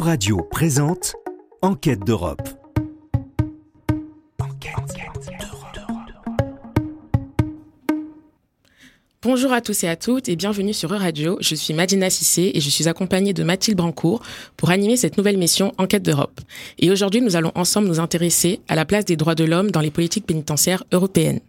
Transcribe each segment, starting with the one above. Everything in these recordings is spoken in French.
Euradio présente Enquête d'Europe. Bonjour à tous et à toutes et bienvenue sur Euradio. Je suis Madina Sissé et je suis accompagnée de Mathilde Brancourt pour animer cette nouvelle mission Enquête d'Europe. Et aujourd'hui, nous allons ensemble nous intéresser à la place des droits de l'homme dans les politiques pénitentiaires européennes.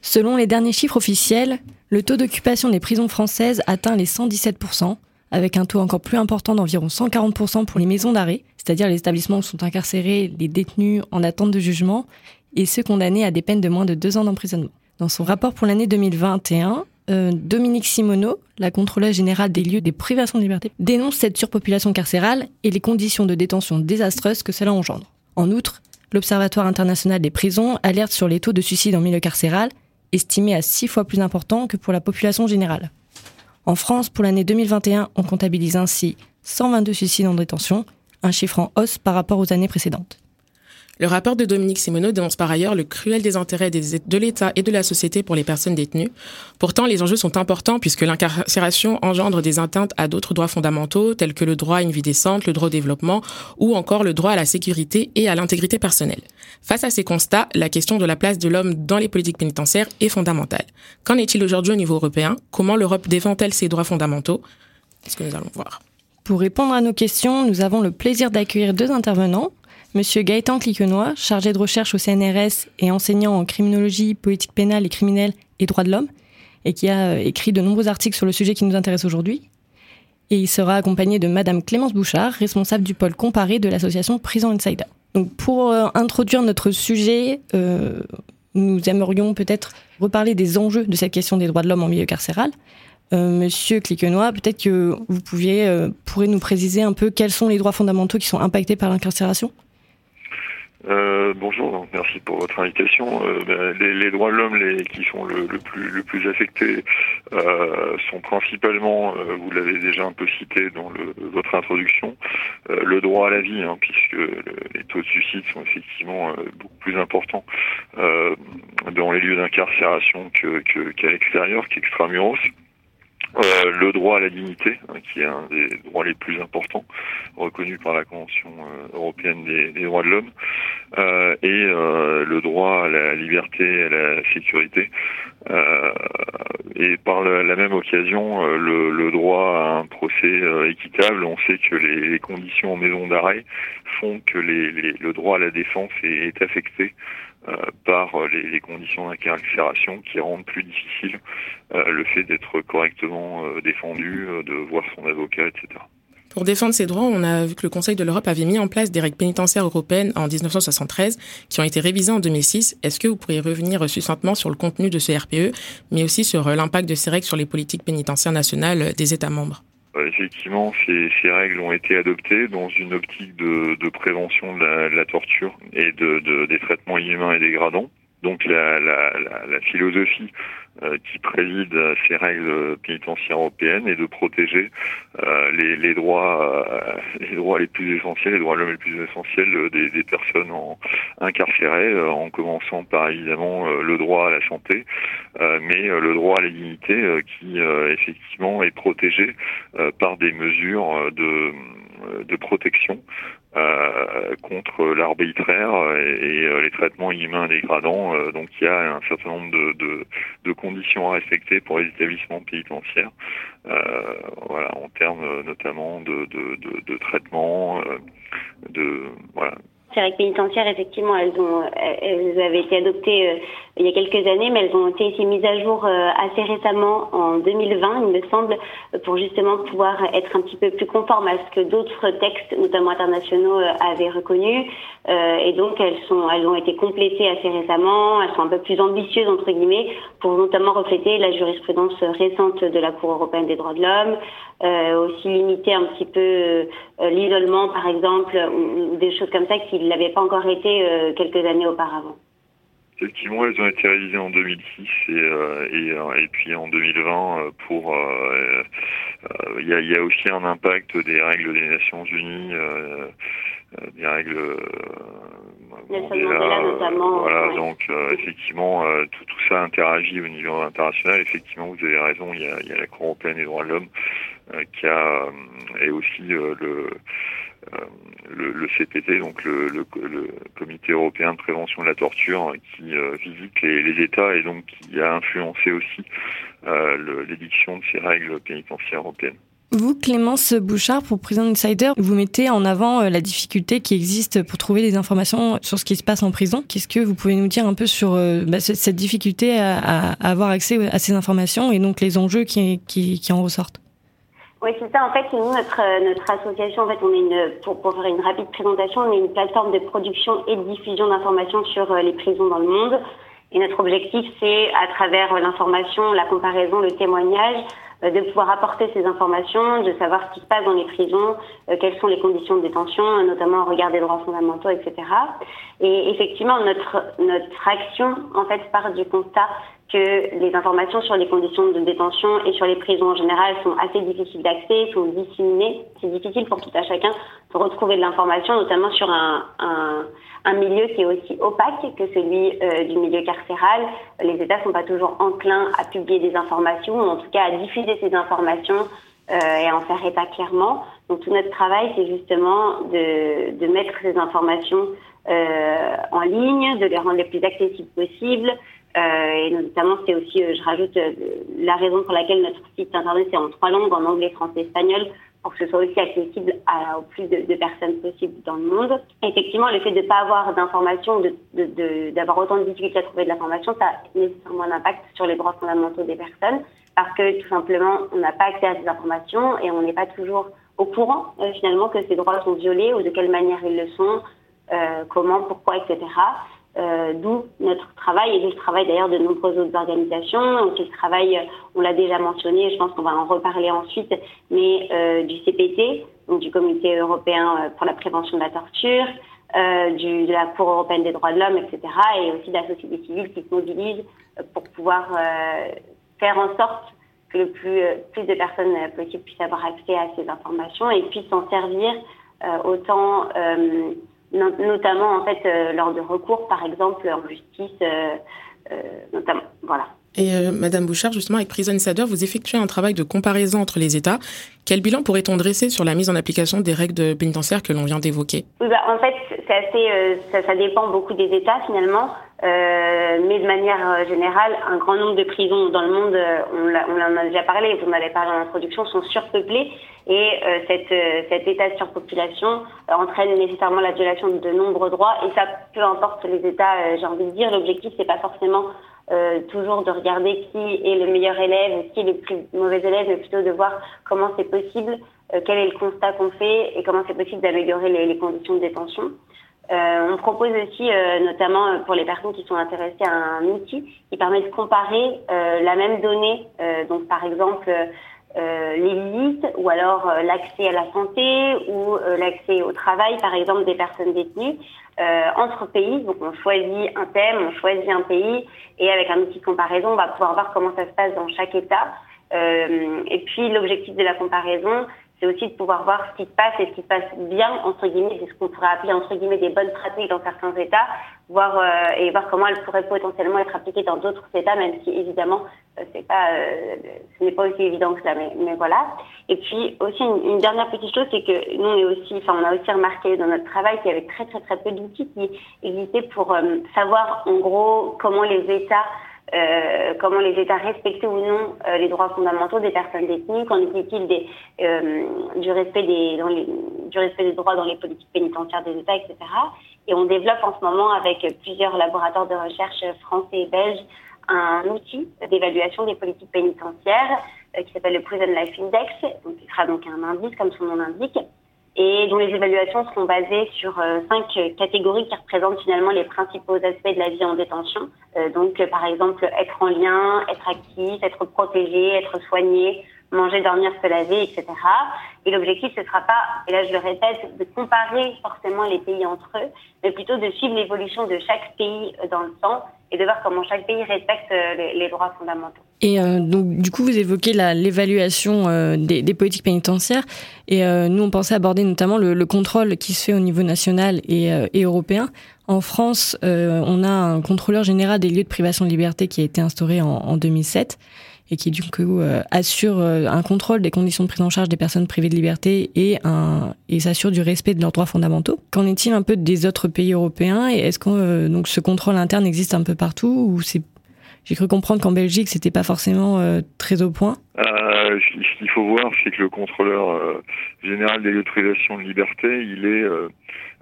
Selon les derniers chiffres officiels, le taux d'occupation des prisons françaises atteint les 117%, avec un taux encore plus important d'environ 140% pour les maisons d'arrêt, c'est-à-dire les établissements où sont incarcérés les détenus en attente de jugement et ceux condamnés à des peines de moins de deux ans d'emprisonnement. Dans son rapport pour l'année 2021, euh, Dominique Simoneau, la contrôleuse générale des lieux des privations de liberté, dénonce cette surpopulation carcérale et les conditions de détention désastreuses que cela engendre. En outre, l'Observatoire international des prisons alerte sur les taux de suicide en milieu carcéral, estimés à six fois plus importants que pour la population générale. En France, pour l'année 2021, on comptabilise ainsi 122 suicides en détention, un chiffre en hausse par rapport aux années précédentes. Le rapport de Dominique Simoneau dénonce par ailleurs le cruel désintérêt de l'État et de la société pour les personnes détenues. Pourtant, les enjeux sont importants puisque l'incarcération engendre des atteintes à d'autres droits fondamentaux tels que le droit à une vie décente, le droit au développement ou encore le droit à la sécurité et à l'intégrité personnelle. Face à ces constats, la question de la place de l'homme dans les politiques pénitentiaires est fondamentale. Qu'en est-il aujourd'hui au niveau européen? Comment l'Europe défend-elle ses droits fondamentaux? C'est ce que nous allons voir. Pour répondre à nos questions, nous avons le plaisir d'accueillir deux intervenants. Monsieur Gaëtan Cliquenois, chargé de recherche au CNRS et enseignant en criminologie, politique pénale et criminelle et droits de l'homme, et qui a euh, écrit de nombreux articles sur le sujet qui nous intéresse aujourd'hui. Et il sera accompagné de Madame Clémence Bouchard, responsable du pôle comparé de l'association Prison Insider. Donc pour euh, introduire notre sujet, euh, nous aimerions peut-être reparler des enjeux de cette question des droits de l'homme en milieu carcéral. Monsieur Cliquenois, peut-être que vous pouviez, pourrez nous préciser un peu quels sont les droits fondamentaux qui sont impactés par l'incarcération? Euh, bonjour, merci pour votre invitation. Euh, ben, les, les, droits de l'homme les, qui sont le, le, plus, le plus affectés euh, sont principalement, euh, vous l'avez déjà un peu cité dans le, votre introduction, euh, le droit à la vie, hein, puisque les taux de suicide sont effectivement beaucoup plus importants dans les lieux d'incarcération qu'à que, l'extérieur, qu'extramuros. Euh, le droit à la dignité, hein, qui est un des droits les plus importants reconnus par la Convention euh, européenne des, droits de l'homme, euh, et le droit à la liberté et à la sécurité. Euh, et par la, même occasion, le, le, droit à un procès équitable. On sait que les, conditions en maison d'arrêt font que les, le droit à la défense est, affecté euh, par euh, les, conditions d'incarcération qui rendent plus difficile euh, le fait d'être correctement défendu, de voir son avocat, etc. Pour défendre ces droits, on a vu que le Conseil de l'Europe avait mis en place des règles pénitentiaires européennes en 1973 qui ont été révisées en 2006. Est-ce que vous pourriez revenir succinctement sur le contenu de ce RPE, mais aussi sur l'impact de ces règles sur les politiques pénitentiaires nationales des États membres? Euh, effectivement, ces, règles ont été adoptées dans une optique de, prévention de la, torture et de, de, des traitements inhumains et dégradants. Donc la, la, la philosophie euh, qui préside ces règles pénitentiaires européennes est de protéger euh, les, les, droits, euh, les droits les plus essentiels, les droits de l'homme les plus essentiels des, des personnes en, incarcérées, en commençant par évidemment le droit à la santé, mais le droit à la dignité qui effectivement est protégé par des mesures de de protection euh, contre l'arbitraire et, euh, les traitements inhumains dégradants. Euh, donc il y a un certain nombre de, de, de, conditions à respecter pour les établissements pénitentiaires, voilà, en termes notamment de, de, traitement, de voilà, ces règles pénitentiaires, effectivement, elles ont, elles avaient été adoptées euh, il y a quelques années, mais elles ont été mises à jour euh, assez récemment, en 2020, il me semble, pour justement pouvoir être un petit peu plus conforme à ce que d'autres textes, notamment internationaux, euh, avaient reconnu. et donc, elles sont, elles ont été complétées assez récemment. Elles sont un peu plus ambitieuses entre guillemets, pour notamment refléter la jurisprudence récente de la Cour européenne des droits de l'homme, aussi limiter un petit peu l'isolement, par exemple, ou, des choses comme ça qui il n'avait pas encore été euh, quelques années auparavant. Effectivement, elles ont été réalisées en 2006 et, euh, et, euh, et, puis en 2020 pour. Il y, a, y, a, aussi un impact des règles des Nations Unies, des règles. Notamment. Voilà, ouais. donc effectivement, tout, tout, ça interagit au niveau international. Effectivement, vous avez raison. Il y a, y a la Cour européenne des droits de l'homme qui a et aussi le le, CPT, donc le, Comité européen de prévention de la torture, qui visite les, États et donc qui a influencé aussi l'édiction de ces règles pénitentiaires européennes. Vous, Clémence Bouchard, pour Prison Insider, vous mettez en avant euh, la difficulté qui existe pour trouver des informations sur ce qui se passe en prison. Qu'est-ce que vous pouvez nous dire un peu sur euh, bah, cette difficulté à, avoir accès à ces informations et donc les enjeux qui, en ressortent? Oui, c'est ça. En fait, nous, notre, notre association, en fait, on est une, pour, pour faire une rapide présentation, on est une plateforme de production et de diffusion d'informations sur euh, les prisons dans le monde. Et notre objectif, c'est, à travers l'information, la comparaison, le témoignage, euh, de pouvoir apporter ces informations, de savoir ce qui se passe dans les prisons, euh, quelles sont les conditions de détention, notamment au regard des droits fondamentaux, etc. Et effectivement, notre, notre action, en fait, part du constat que les informations sur les conditions de détention et sur les prisons en général sont assez difficiles d'accès, sont disséminées. C'est difficile pour tout à chacun de retrouver de l'information, notamment sur un, un, un, milieu qui est aussi opaque que celui euh, du milieu carcéral. Les États ne sont pas toujours enclins à publier des informations, ou en tout cas à diffuser ces informations euh, et à en faire état clairement. Donc tout notre travail, c'est justement de, de mettre ces informations euh, en ligne, de les rendre les plus accessibles possibles, et notamment, c'est aussi, euh, je rajoute, euh, la raison pour laquelle notre site internet est en trois langues, en anglais, français, espagnol, pour que ce soit aussi accessible à, au plus de, de, personnes possible dans le monde. effectivement, le fait de ne pas avoir d'informations, d'avoir autant de difficultés à trouver de l'information, ça a nécessairement un impact sur les droits fondamentaux des personnes, parce que tout simplement, on n'a pas accès à ces informations et on n'est pas toujours au courant finalement que ces droits sont violés ou de quelle manière ils le sont, euh, comment, pourquoi, etc. Euh, d'où notre travail et le travail d'ailleurs de nombreuses autres organisations. Aussi le travail, euh, on l'a déjà mentionné, je pense qu'on va en reparler ensuite, mais euh, du CPT, donc du Comité européen pour la prévention de la torture, de la Cour européenne des droits de l'homme, etc. Et aussi de la société civile qui se mobilise pour pouvoir faire en sorte que le plus, plus de personnes possibles puissent avoir accès à ces informations et puissent s'en servir autant notamment en fait euh, lors de recours, par exemple en justice, euh, euh, notamment. Voilà. Et euh, Madame Bouchard, justement, avec Prison Insider, vous effectuez un travail de comparaison entre les États. Quel bilan pourrait-on dresser sur la mise en application des règles pénitentiaires que l'on vient d'évoquer? Bah, En fait, c'est assez, euh, ça, ça, dépend beaucoup des États finalement, euh, mais de manière générale, un grand nombre de prisons dans le monde, on, en a déjà parlé, vous en avez parlé en introduction, sont surpeuplées et cette, cet état de surpopulation entraîne nécessairement la violation de nombreux droits et ça, peu importe les États, j'ai envie de dire, l'objectif c'est pas forcément euh, toujours de regarder qui est le meilleur élève, qui est le plus mauvais élève, mais plutôt de voir comment c'est possible, euh, quel est le constat qu'on fait et comment c'est possible d'améliorer les, les, conditions de détention. Euh, on propose aussi, euh, notamment pour les personnes qui sont intéressées, à un outil qui permet de comparer la même donnée, donc par exemple euh, les limites ou alors euh, l'accès à la santé ou euh, l'accès au travail, par exemple, des personnes détenues euh, entre pays. Donc on choisit un thème, on choisit un pays et avec un outil de comparaison, on va pouvoir voir comment ça se passe dans chaque État. et puis l'objectif de la comparaison, c'est aussi de pouvoir voir ce qui se passe et ce qui se passe bien, entre guillemets, c'est ce qu'on pourrait appeler, entre guillemets, des bonnes pratiques dans certains États, voir, euh, et voir comment elles pourraient potentiellement être appliquées dans d'autres États, même si, évidemment, euh, c'est pas, euh, ce n'est pas aussi évident que ça, mais, mais voilà. Et puis, aussi, une, dernière petite chose, c'est que nous, on aussi, enfin, on a aussi remarqué dans notre travail qu'il y avait très, très, très peu d'outils qui existaient pour savoir, en gros, comment les États euh, comment les États respectaient ou non euh, les droits fondamentaux des personnes détenues, qu'en des, euh, du, respect des, du respect des droits dans les politiques pénitentiaires des États, etc. Et on développe en ce moment avec plusieurs laboratoires de recherche français et belges un outil d'évaluation des politiques pénitentiaires qui s'appelle le Prison Life Index, donc qui sera donc un indice comme son nom l'indique, et dont les évaluations seront basées sur euh, cinq catégories qui représentent finalement les principaux aspects de la vie en détention. Euh, donc, euh, par exemple, être en lien, être actif, être protégé, être soigné, manger, dormir, se laver, etc. Et l'objectif, ce sera pas, et là je le répète, de comparer forcément les pays entre eux, mais plutôt de suivre l'évolution de chaque pays dans le temps et de voir comment chaque pays respecte les, les droits fondamentaux. Et euh, donc, du coup, vous évoquez l'évaluation euh, des, politiques pénitentiaires. Et euh, nous, on pensait aborder notamment le, le, contrôle qui se fait au niveau national et, européen. En France, on a un contrôleur général des lieux de privation de liberté qui a été instauré en 2007. Et qui du coup assure un contrôle des conditions de prise en charge des personnes privées de liberté et, s'assure du respect de leurs droits fondamentaux. Qu'en est-il un peu des autres pays européens et est-ce que donc ce contrôle interne existe un peu partout ou c'est j'ai cru comprendre qu'en Belgique, c'était pas forcément euh, très au point? Euh, ce qu'il faut voir, c'est que le contrôleur euh, général des lieux de liberté, il est euh,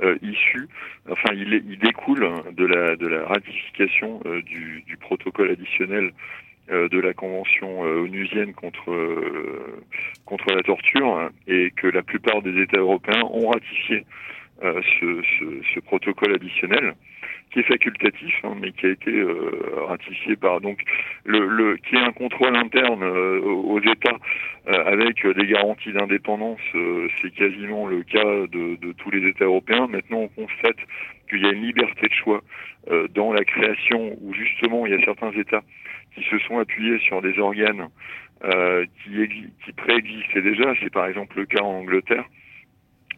euh, issu, enfin, il, découle de la, ratification du, protocole additionnel de la convention onusienne contre contre la torture et que la plupart des États européens ont ratifié ce, protocole additionnel qui est facultatif, hein, mais qui a été euh, ratifié par donc le, qui est un contrôle interne euh, aux États euh, avec des garanties d'indépendance. c'est quasiment le cas de, tous les États européens. Maintenant, on constate qu'il y a une liberté de choix dans la création, où justement il y a certains États qui se sont appuyés sur des organes qui, qui préexistaient déjà. C'est par exemple le cas en Angleterre.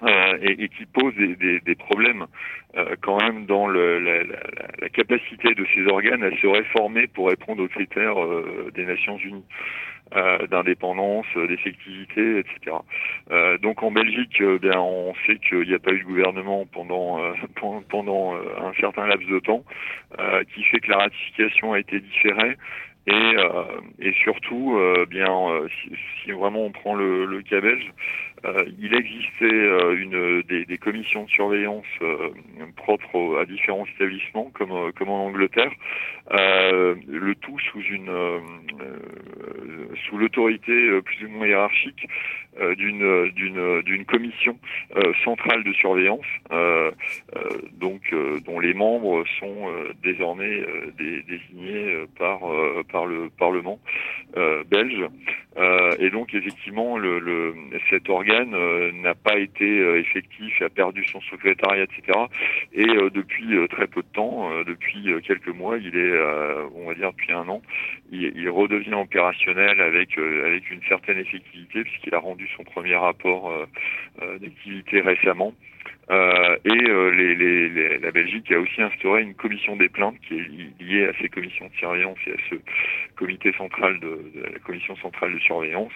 Euh, et, et, qui pose des, des, des problèmes euh, quand même dans le, la, la, la, capacité de ces organes à se réformer pour répondre aux critères euh, des Nations Unies d'indépendance, d'effectivité, etc. donc en Belgique, bien on sait qu'il n'y a pas eu de gouvernement pendant pendant un certain laps de temps, qui fait que la ratification a été différée. Et, euh, et surtout, euh, bien, euh, si, si, vraiment on prend le, le cas belge, euh, il existait une des, des, commissions de surveillance propres à différents établissements, comme comme en Angleterre, le tout sous une sous l'autorité plus ou moins hiérarchique d'une d'une d'une commission centrale de surveillance, donc dont les membres sont désormais désignés par par le Parlement euh, belge. Euh, et donc effectivement, le, le cet organe euh, n'a pas été effectif, a perdu son secrétariat, etc. Et depuis très peu de temps, depuis quelques mois, il est, on va dire depuis un an, il, redevient opérationnel avec une certaine effectivité puisqu'il a rendu son premier rapport d'activité récemment. Euh, et euh, la Belgique a aussi instauré une commission des plaintes qui est liée à ces commissions de surveillance et à ce comité central de, la commission centrale de surveillance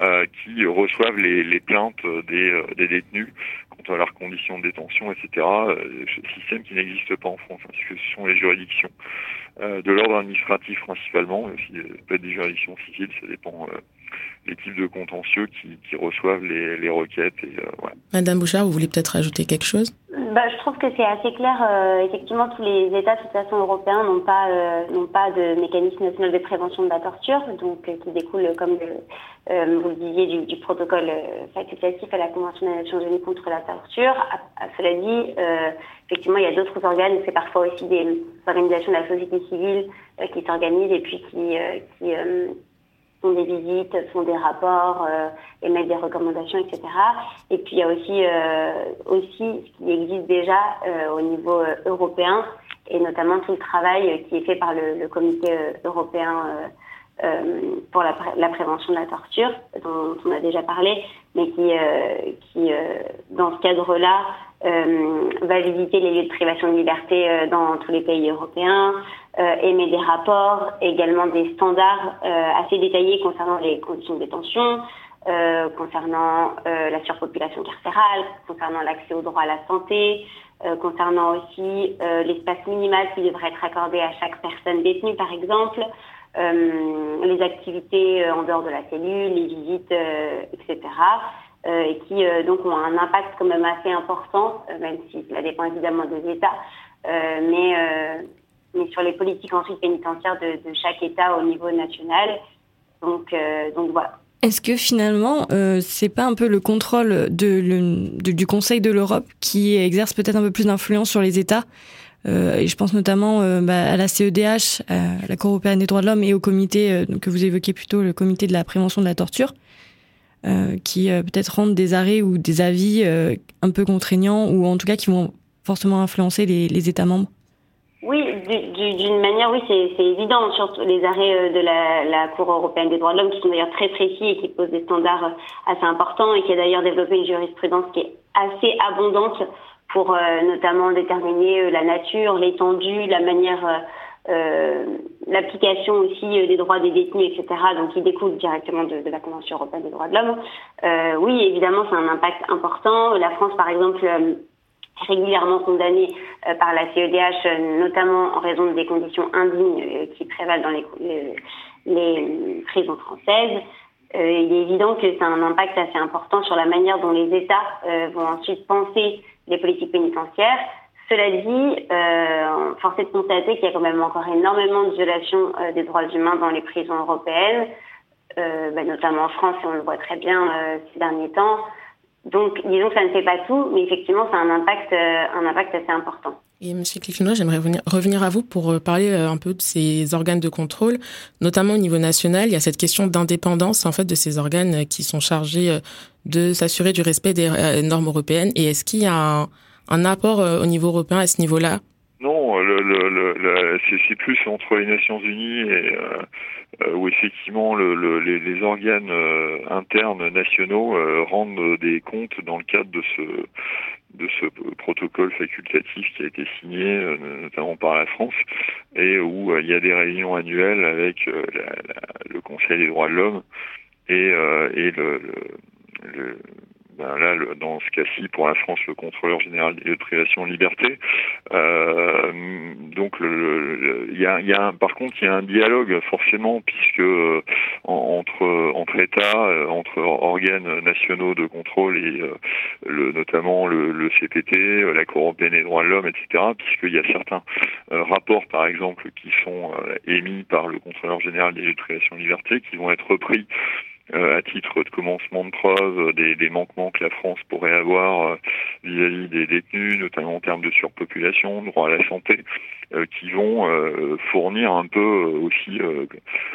euh, qui reçoivent les, plaintes des, détenus quant à leurs conditions de détention, etc. système qui n'existe pas en France, hein, puisque ce sont les juridictions de l'ordre administratif principalement, aussi peut-être des juridictions civiles, ça dépend les types de contentieux qui, qui reçoivent les, les requêtes. Et, euh, ouais. Madame Bouchard, vous voulez peut-être ajouter quelque chose? Bah, Je trouve que c'est assez clair. Euh, effectivement, tous les États, de toute façon, européens n'ont pas, euh, n'ont pas de mécanisme national de prévention de la torture, donc qui découle, comme le, vous le disiez, du, du protocole facultatif à la Convention des Nations Unies contre la torture. À, à cela dit, effectivement, il y a d'autres organes, c'est parfois aussi des organisations de la société civile qui s'organisent et puis qui, qui font des visites, font des rapports, euh, émettent des recommandations, etc. Et puis il y a aussi euh, aussi ce qui existe déjà euh, au niveau euh, européen et notamment tout le travail qui est fait par le, le comité européen pour la, la, prévention de la torture dont on a déjà parlé, mais qui qui dans ce cadre-là va visiter les lieux de privation de liberté dans tous les pays européens, euh, émet des rapports, également des standards euh, assez détaillés concernant les conditions de détention, euh, concernant euh, la surpopulation carcérale, concernant l'accès au droit à la santé, euh, concernant aussi l'espace minimal qui devrait être accordé à chaque personne détenue, par exemple, les activités en dehors de la cellule, les visites, etc. et qui donc ont un impact quand même assez important, même si cela dépend évidemment des États, mais mais sur les politiques ensuite pénitentiaires de, de chaque État au niveau national. Donc, euh, voilà. Est-ce que finalement, euh, c'est pas un peu le contrôle de, du Conseil de l'Europe qui exerce peut-être un peu plus d'influence sur les États euh, et je pense notamment euh, bah, à la CEDH, à la Cour européenne des droits de l'homme et au comité que vous évoquiez plutôt, le comité de la prévention de la torture, qui peut-être rendent des arrêts ou des avis un peu contraignants ou en tout cas qui vont forcément influencer les États membres? Oui, d'une manière, oui, c'est évident, surtout les arrêts euh, de la, la, Cour européenne des droits de l'homme qui sont d'ailleurs très précis et qui posent des standards euh, assez importants et qui a d'ailleurs développé une jurisprudence qui est assez abondante pour euh, notamment déterminer la nature, l'étendue, la manière l'application aussi des droits des détenus, etc., donc qui découle directement de, de, la Convention européenne des droits de l'homme, oui, évidemment, c'est un impact important. La France, par exemple, régulièrement condamnée par la CEDH, notamment en raison des conditions indignes qui prévalent dans les, prisons françaises. Euh, il est évident que c'est un impact assez important sur la manière dont les États euh, vont ensuite penser les politiques pénitentiaires. Cela dit, euh, force est de constater qu'il y a quand même encore énormément de violations euh, des droits humains dans les prisons européennes, euh, bah, notamment en France, et on le voit très bien ces derniers temps. Donc, disons que ça ne fait pas tout, mais effectivement, ça a un impact, un impact assez important. Et Monsieur Cliquenois, j'aimerais revenir, à vous pour euh, parler euh, un peu de ces organes de contrôle, notamment au niveau national. Il y a cette question d'indépendance en fait de ces organes euh, qui sont chargés de s'assurer du respect des normes européennes. Et est-ce qu'il y a un, apport au niveau européen à ce niveau-là? Non, le, le, c'est plus entre les Nations Unies et où effectivement le, les, les, organes internes nationaux rendent des comptes dans le cadre de ce de ce protocole facultatif qui a été signé euh, notamment par la France et où euh, il y a des réunions annuelles avec euh, la, la, le Conseil des droits de l'homme et, et le, le ben là, le, dans ce cas-ci, pour la France, le contrôleur général des privation de liberté. Euh, donc, il le, y, a, y a par contre, il y a un dialogue forcément, puisque euh, entre entre États, euh, entre organes nationaux de contrôle et euh, le, notamment le, le, CPT, la Cour européenne des droits de l'homme, etc. Puisqu'il y a certains rapports, par exemple, qui sont émis par le contrôleur général des privation de liberté, qui vont être repris euh, à titre de commencement de preuve des, des, manquements que la France pourrait avoir euh, vis-à-vis des détenus, notamment en termes de surpopulation, droit à la santé, euh, qui vont fournir un peu aussi,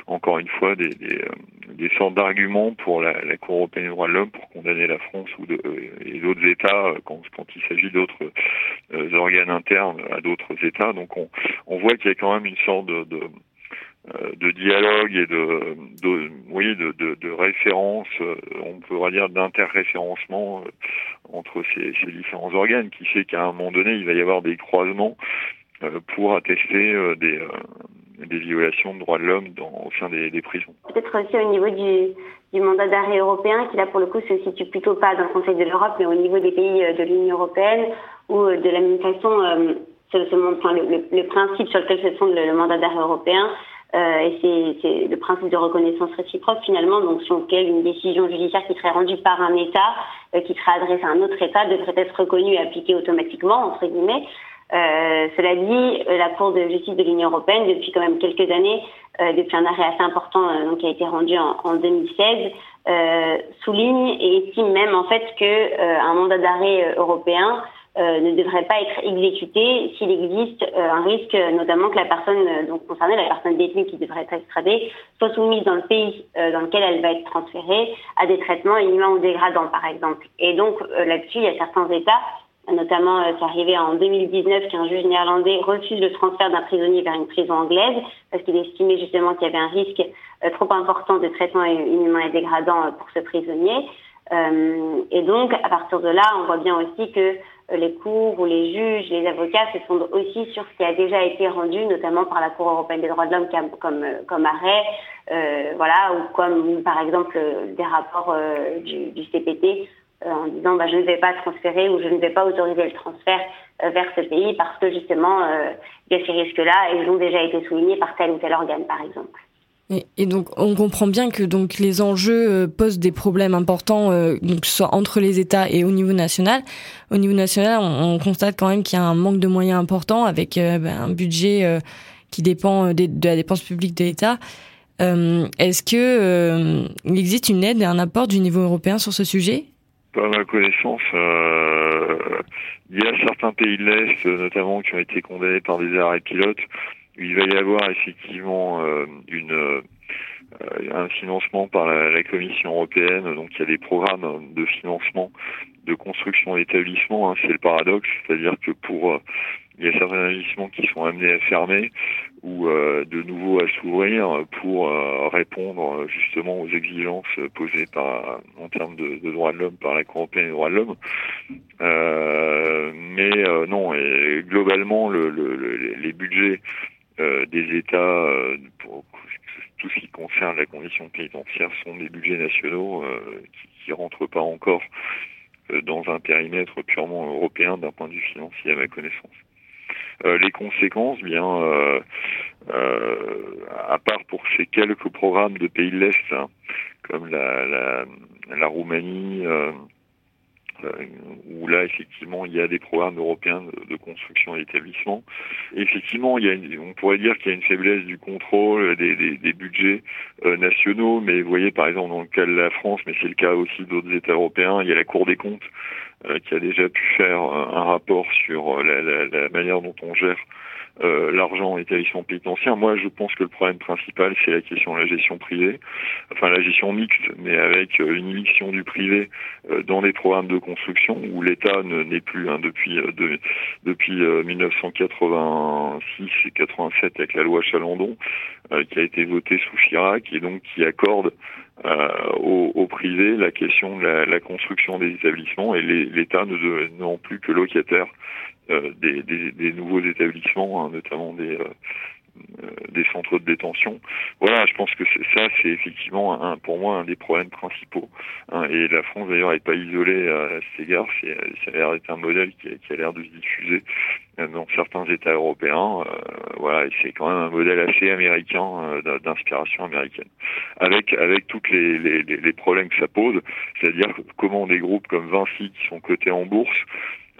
encore une fois, des, des, des sortes d'arguments pour la, la, Cour européenne des droits de l'homme pour condamner la France ou de, et d'autres États quand, quand il s'agit d'autres organes internes à d'autres États. Donc on, on voit qu'il y a quand même une sorte de, de euh, de dialogue et de, oui de, de, référence, euh, on pourrait dire d'interréférencement euh, entre ces, différents organes, qui fait qu'à un moment donné il va y avoir des croisements pour attester des, violations de droits de l'homme au sein des, prisons. Peut-être aussi au niveau du, mandat d'arrêt européen, qui là pour le coup se situe plutôt pas dans le Conseil de l'Europe, mais au niveau des pays de l'Union européenne, où de la même façon, ce, ce, enfin, le, principe sur lequel se fonde le, mandat d'arrêt européen, euh, et c'est le principe de reconnaissance réciproque finalement, donc sur lequel une décision judiciaire qui serait rendue par un État, euh, qui serait adressée à un autre État, devrait être reconnue et appliquée automatiquement, entre guillemets. Euh, cela dit, la Cour de justice de l'Union européenne, depuis quand même quelques années, euh, depuis un arrêt assez important euh, qui a été rendu en, en 2016, souligne et estime même en fait que un mandat d'arrêt européen euh, ne devrait pas être exécuté s'il existe euh, un risque, notamment que la personne euh, donc concernée, la personne détenue qui devrait être extradée, soit soumise dans le pays dans lequel elle va être transférée à des traitements inhumains ou dégradants, par exemple. Et donc là-dessus, il y a certains États, notamment c'est arrivé en 2019 qu'un juge néerlandais refuse le transfert d'un prisonnier vers une prison anglaise parce qu'il estimait justement qu'il y avait un risque trop important de traitement inhumain et dégradant pour ce prisonnier. et donc, à partir de là, on voit bien aussi que euh, les cours ou les juges, les avocats se fondent aussi sur ce qui a déjà été rendu, notamment par la Cour européenne des droits de l'homme comme, euh, comme arrêt, euh, voilà, ou comme par exemple des rapports euh, du, du, CPT euh, en disant bah, je ne vais pas transférer ou je ne vais pas autoriser le transfert vers ce pays parce que justement il y a ces risques-là et ils ont déjà été soulignés par tel ou tel organe, par exemple. Et, donc, on comprend bien que donc les enjeux euh, posent des problèmes importants, euh, donc soit entre les États et au niveau national. Au niveau national, on, on constate quand même qu'il y a un manque de moyens important avec euh, ben, un budget euh, qui dépend de, la dépense publique de l'État. Est-ce que il existe une aide et un apport du niveau européen sur ce sujet? Par ma connaissance, il y a certains pays de l'Est, notamment, qui ont été condamnés par des arrêts pilotes il va y avoir effectivement euh, une euh, un financement par la, Commission européenne, donc il y a des programmes de financement de construction d'établissements, hein, c'est le paradoxe, c'est-à-dire que pour euh, il y a certains investissements qui sont amenés à fermer ou de nouveau à s'ouvrir pour répondre justement aux exigences posées par en termes de, droits de l'homme par la Cour européenne des droits de l'homme. mais non, et globalement le, le, les budgets des États pour tout ce qui concerne la condition pénitentiaire sont des budgets nationaux qui, qui rentrent pas encore dans un périmètre purement européen d'un point de vue financier à ma connaissance. Euh, les conséquences, bien, euh, euh, à part pour ces quelques programmes de pays de l'Est, hein, comme la, la, la Roumanie, euh, où là effectivement il y a des programmes européens de, construction d'établissements. Effectivement, il y a on pourrait dire qu'il y a une faiblesse du contrôle des, budgets euh, nationaux, mais vous voyez par exemple dans le cas de la France, mais c'est le cas aussi d'autres États européens, il y a la Cour des comptes euh, qui a déjà pu faire un rapport sur la manière dont on gère euh, l'argent en établissement pénitentiaire. Moi, je pense que le problème principal, c'est la question de la gestion privée, enfin la gestion mixte, mais avec euh, une immixtion du privé euh, dans des programmes de construction où l'État n'est plus hein, depuis de, depuis 1986 et 87 avec la loi Chalandon, qui a été votée sous Chirac et donc qui accorde euh, au, au, privé la question de la, la construction des établissements et l'État ne non plus que locataire euh, des, des, des, nouveaux établissements, hein, notamment des, euh, euh, des centres de détention. Voilà, je pense que ça, c'est effectivement un, pour moi un des problèmes principaux. Hein, et la France d'ailleurs n'est pas isolée à, cet égard. C'est, ça a l'air d'être un modèle qui a, qui a l'air de se diffuser dans certains États européens. Euh, voilà, et c'est quand même un modèle assez américain, euh, d'inspiration américaine, avec avec toutes les, les, les problèmes que ça pose, c'est-à-dire comment des groupes comme Vinci qui sont cotés en bourse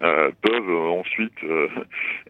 euh, peuvent ensuite euh,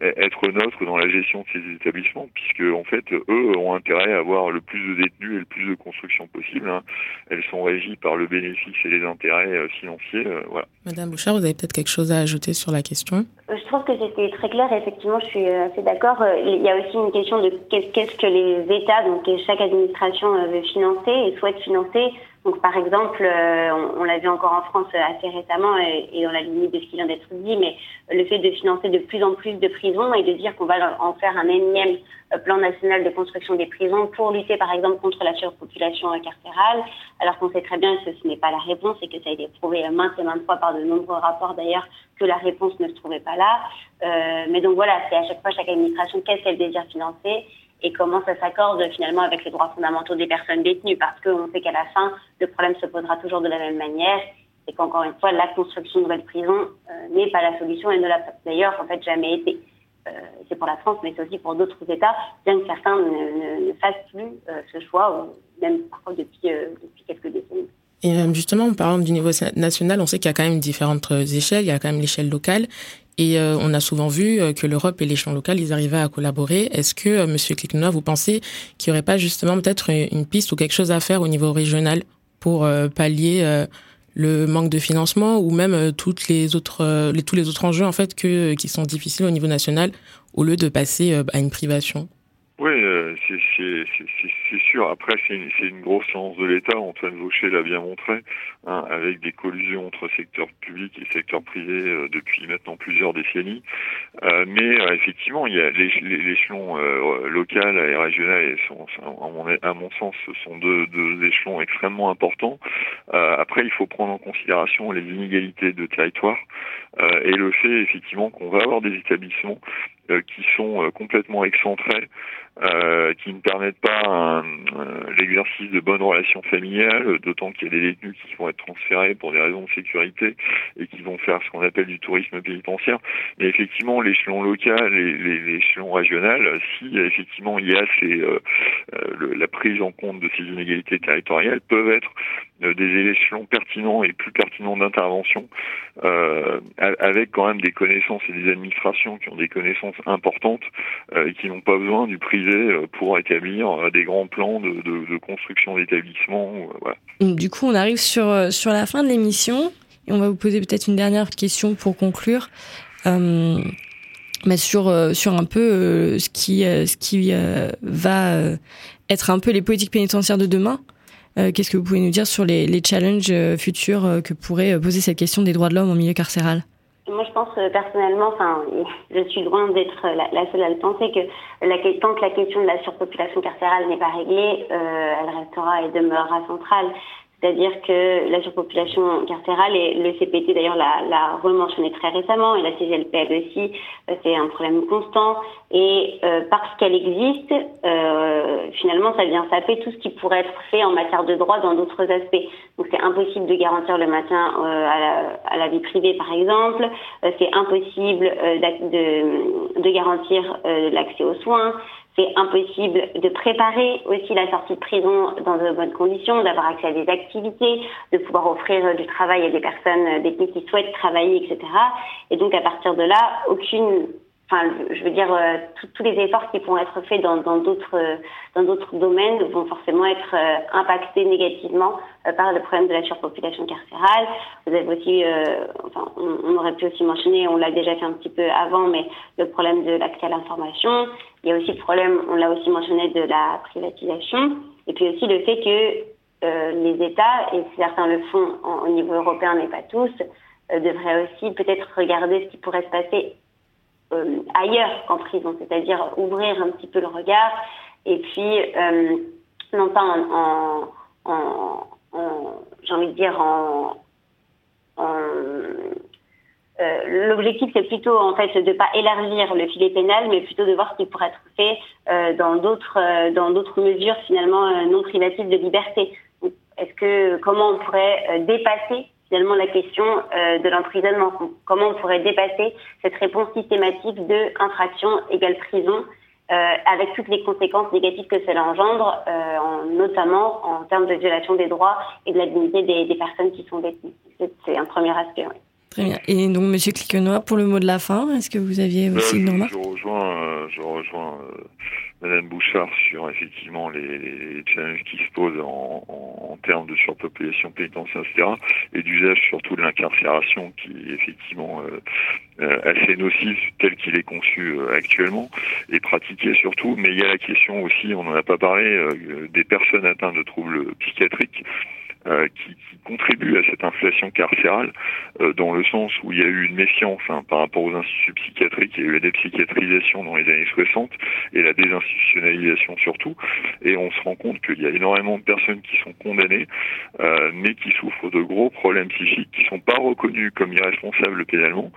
être neutres dans la gestion de ces établissements, puisque en fait, eux ont intérêt à avoir le plus de détenus et le plus de construction possible. Hein. Elles sont régies par le bénéfice et les intérêts euh, financiers. voilà. Madame Bouchard, vous avez peut-être quelque chose à ajouter sur la question? Je trouve que c'était très clair. Effectivement, je suis assez d'accord. Il y a aussi une question de qu'est-ce que les États, donc chaque administration veut financer et souhaite financer. Donc, par exemple, euh, on, l'a vu encore en France assez récemment et, et, dans la limite de ce qui vient d'être dit, mais le fait de financer de plus en plus de prisons et de dire qu'on va en faire un énième euh, plan national de construction des prisons pour lutter, par exemple, contre la surpopulation carcérale, alors qu'on sait très bien que ce n'est pas la réponse et que ça a été prouvé maintes et maintes fois par de nombreux rapports d'ailleurs que la réponse ne se trouvait pas là. Euh, mais donc voilà, c'est à chaque fois chaque administration qu'est-ce qu'elle désire financer? Et comment ça s'accorde finalement avec les droits fondamentaux des personnes détenues, parce qu'on sait qu'à la fin, le problème se posera toujours de la même manière, et qu'encore une fois, la construction de nouvelles prisons euh, n'est pas la solution et ne l'a d'ailleurs en fait jamais été. Euh, c'est pour la France, mais c'est aussi pour d'autres États, bien que certains ne, fassent plus euh, ce choix, même parfois depuis, depuis quelques décennies. Et justement, par exemple, du niveau national, on sait qu'il y a quand même différentes échelles. Il y a quand même l'échelle locale et euh, on a souvent vu euh, que l'Europe et l'échelon local, ils arrivaient à collaborer. Est-ce que, euh, Monsieur Kliknoa, vous pensez qu'il n'y aurait pas justement peut-être une piste ou quelque chose à faire au niveau régional pour pallier le manque de financement ou même toutes les autres, tous les autres enjeux en fait qui sont difficiles au niveau national au lieu de passer à une privation? Oui, euh, c'est sûr. Après, c'est une, une, grosse chance de l'État. Antoine Vaucher l'a bien montré, hein, avec des collusions entre secteur public et secteur privé euh, depuis maintenant plusieurs décennies. Euh, mais effectivement, il y a l'échelon local et régional, et sont, à, mon, à mon sens, ce sont deux, deux échelons extrêmement importants. après, il faut prendre en considération les inégalités de territoire et le fait effectivement qu'on va avoir des établissements qui sont complètement excentrés euh, qui ne permettent pas l'exercice de bonnes relations familiales, d'autant qu'il y a des détenus qui vont être transférés pour des raisons de sécurité et qui vont faire ce qu'on appelle du tourisme pénitentiaire. Mais effectivement, l'échelon local et l'échelon régional, si effectivement il y a ces, euh, euh, la prise en compte de ces inégalités territoriales, peuvent être des échelons pertinents et plus pertinents d'intervention, euh, avec quand même des connaissances et des administrations qui ont des connaissances importantes et qui n'ont pas besoin du privé euh, pour établir euh, des grands plans de, de, de construction d'établissements. Euh, voilà. Du coup, on arrive sur, sur la fin de l'émission et on va vous poser peut-être une dernière question pour conclure. Euh, mais sur, sur un peu ce qui, ce qui va être un peu les politiques pénitentiaires de demain. Qu'est-ce que vous pouvez nous dire sur les, challenges futurs que pourrait poser cette question des droits de l'homme en milieu carcéral? Moi, je pense euh, personnellement, enfin, je suis loin d'être la, seule à le penser que la, tant que la question de la surpopulation carcérale n'est pas réglée, euh, elle restera et demeurera centrale. C'est-à-dire que la surpopulation carcérale, et le CPT d'ailleurs l'a rementionné très récemment, et la CGLPL aussi, euh, c'est un problème constant. Et euh, parce qu'elle existe, euh, finalement, ça vient saper tout ce qui pourrait être fait en matière de droit dans d'autres aspects. Donc c'est impossible de garantir le maintien à la, à, la, vie privée, par exemple. c'est impossible de, de, garantir l'accès aux soins c'est impossible de préparer aussi la sortie de prison dans de bonnes conditions, d'avoir accès à des activités, de pouvoir offrir du travail à des personnes détenues qui souhaitent travailler, etc. Et donc à partir de là, aucune enfin, je veux dire, euh, tous les efforts qui pourront être faits dans d'autres dans d'autres domaines vont forcément être euh, impactés négativement euh, par le problème de la surpopulation carcérale. Vous avez aussi, enfin, on, aurait pu aussi mentionner, on l'a déjà fait un petit peu avant, mais le problème de l'accès à l'information. Il y a aussi le problème, on l'a aussi mentionné, de la privatisation. Et puis aussi le fait que les États, et certains le font au niveau européen, mais pas tous, devraient aussi peut-être regarder ce qui pourrait se passer euh, ailleurs qu'en prison, c'est-à-dire ouvrir un petit peu le regard et puis euh, non pas en, j'ai envie de dire euh, l'objectif c'est plutôt en fait de pas élargir le filet pénal mais plutôt de voir ce qui pourrait être fait euh, dans d'autres dans d'autres mesures finalement non privatives de liberté est-ce que comment on pourrait dépasser finalement la question euh, de l'emprisonnement? Comment on pourrait dépasser cette réponse systématique de infraction égale prison euh, avec toutes les conséquences négatives que cela engendre, euh, en, notamment en termes de violation des droits et de la dignité des, des personnes qui sont détenues. C'est un premier aspect. Oui. Très bien. Et donc, Monsieur Cliquenois, pour le mot de la fin, est-ce que vous aviez aussi une remarque Je rejoins, je rejoins Madame Bouchard sur effectivement les, challenges qui se posent en, en, termes de surpopulation pénitentiaire, etc., et d'usage surtout de l'incarcération qui est effectivement euh, euh, assez nocif tel qu'il est conçu euh, actuellement et pratiqué surtout. Mais il y a la question aussi, on n'en a pas parlé, des personnes atteintes de troubles psychiatriques. Euh, qui, qui, contribue à cette inflation carcérale, euh, dans le sens où il y a eu une méfiance hein, par rapport aux instituts psychiatriques, il y a eu la dépsychiatrisation dans les années 60 et la désinstitutionnalisation surtout, et on se rend compte qu'il y a énormément de personnes qui sont condamnées, euh, mais qui souffrent de gros problèmes psychiques, qui sont pas reconnus comme irresponsables pénalement,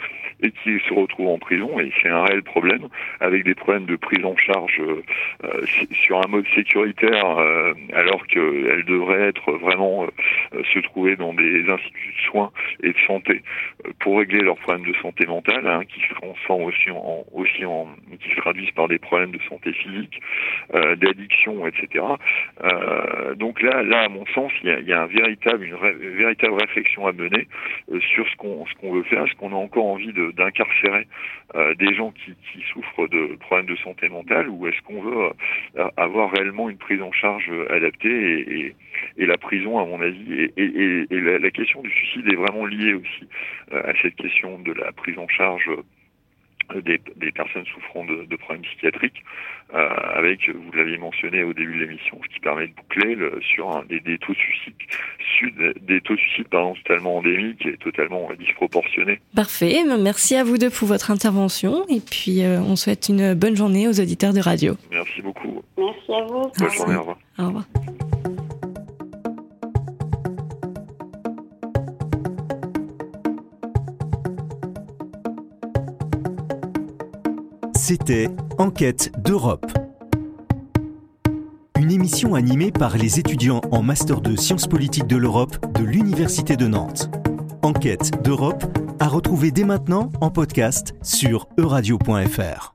et qui se retrouvent en prison, et c'est un réel problème, avec des problèmes de prise en charge euh, sur un mode sécuritaire, alors qu'elle devrait être vraiment euh, se trouver dans des instituts de soins et de santé euh, pour régler leurs problèmes de santé mentale, hein, qui se transforment aussi en, aussi en, qui se traduisent par des problèmes de santé physique, euh, d'addiction, etc. Euh, donc là, là, à mon sens, il y a, un véritable, une, véritable réflexion à mener sur ce qu'on ce qu'on veut faire. Est-ce qu'on a encore envie d'incarcérer des gens qui, qui souffrent de problèmes de santé mentale, ou est-ce qu'on veut avoir réellement une prise en charge adaptée et la prison, à mon avis. Et, la, question du suicide est vraiment liée aussi euh, à cette question de la prise en charge euh, des, personnes souffrant de, problèmes psychiatriques, euh, avec, vous l'aviez mentionné au début de l'émission, ce qui permet de boucler sur des, taux de suicide, des taux de suicide pardon, totalement endémiques et totalement disproportionnés. Parfait, merci à vous deux pour votre intervention et puis on souhaite une bonne journée aux auditeurs de radio. Merci beaucoup. Merci à vous. Bonne journée, au revoir. Au revoir. C'était Enquête d'Europe. Une émission animée par les étudiants en Master de Sciences politiques de l'Europe de l'Université de Nantes. Enquête d'Europe à retrouver dès maintenant en podcast sur euradio.fr.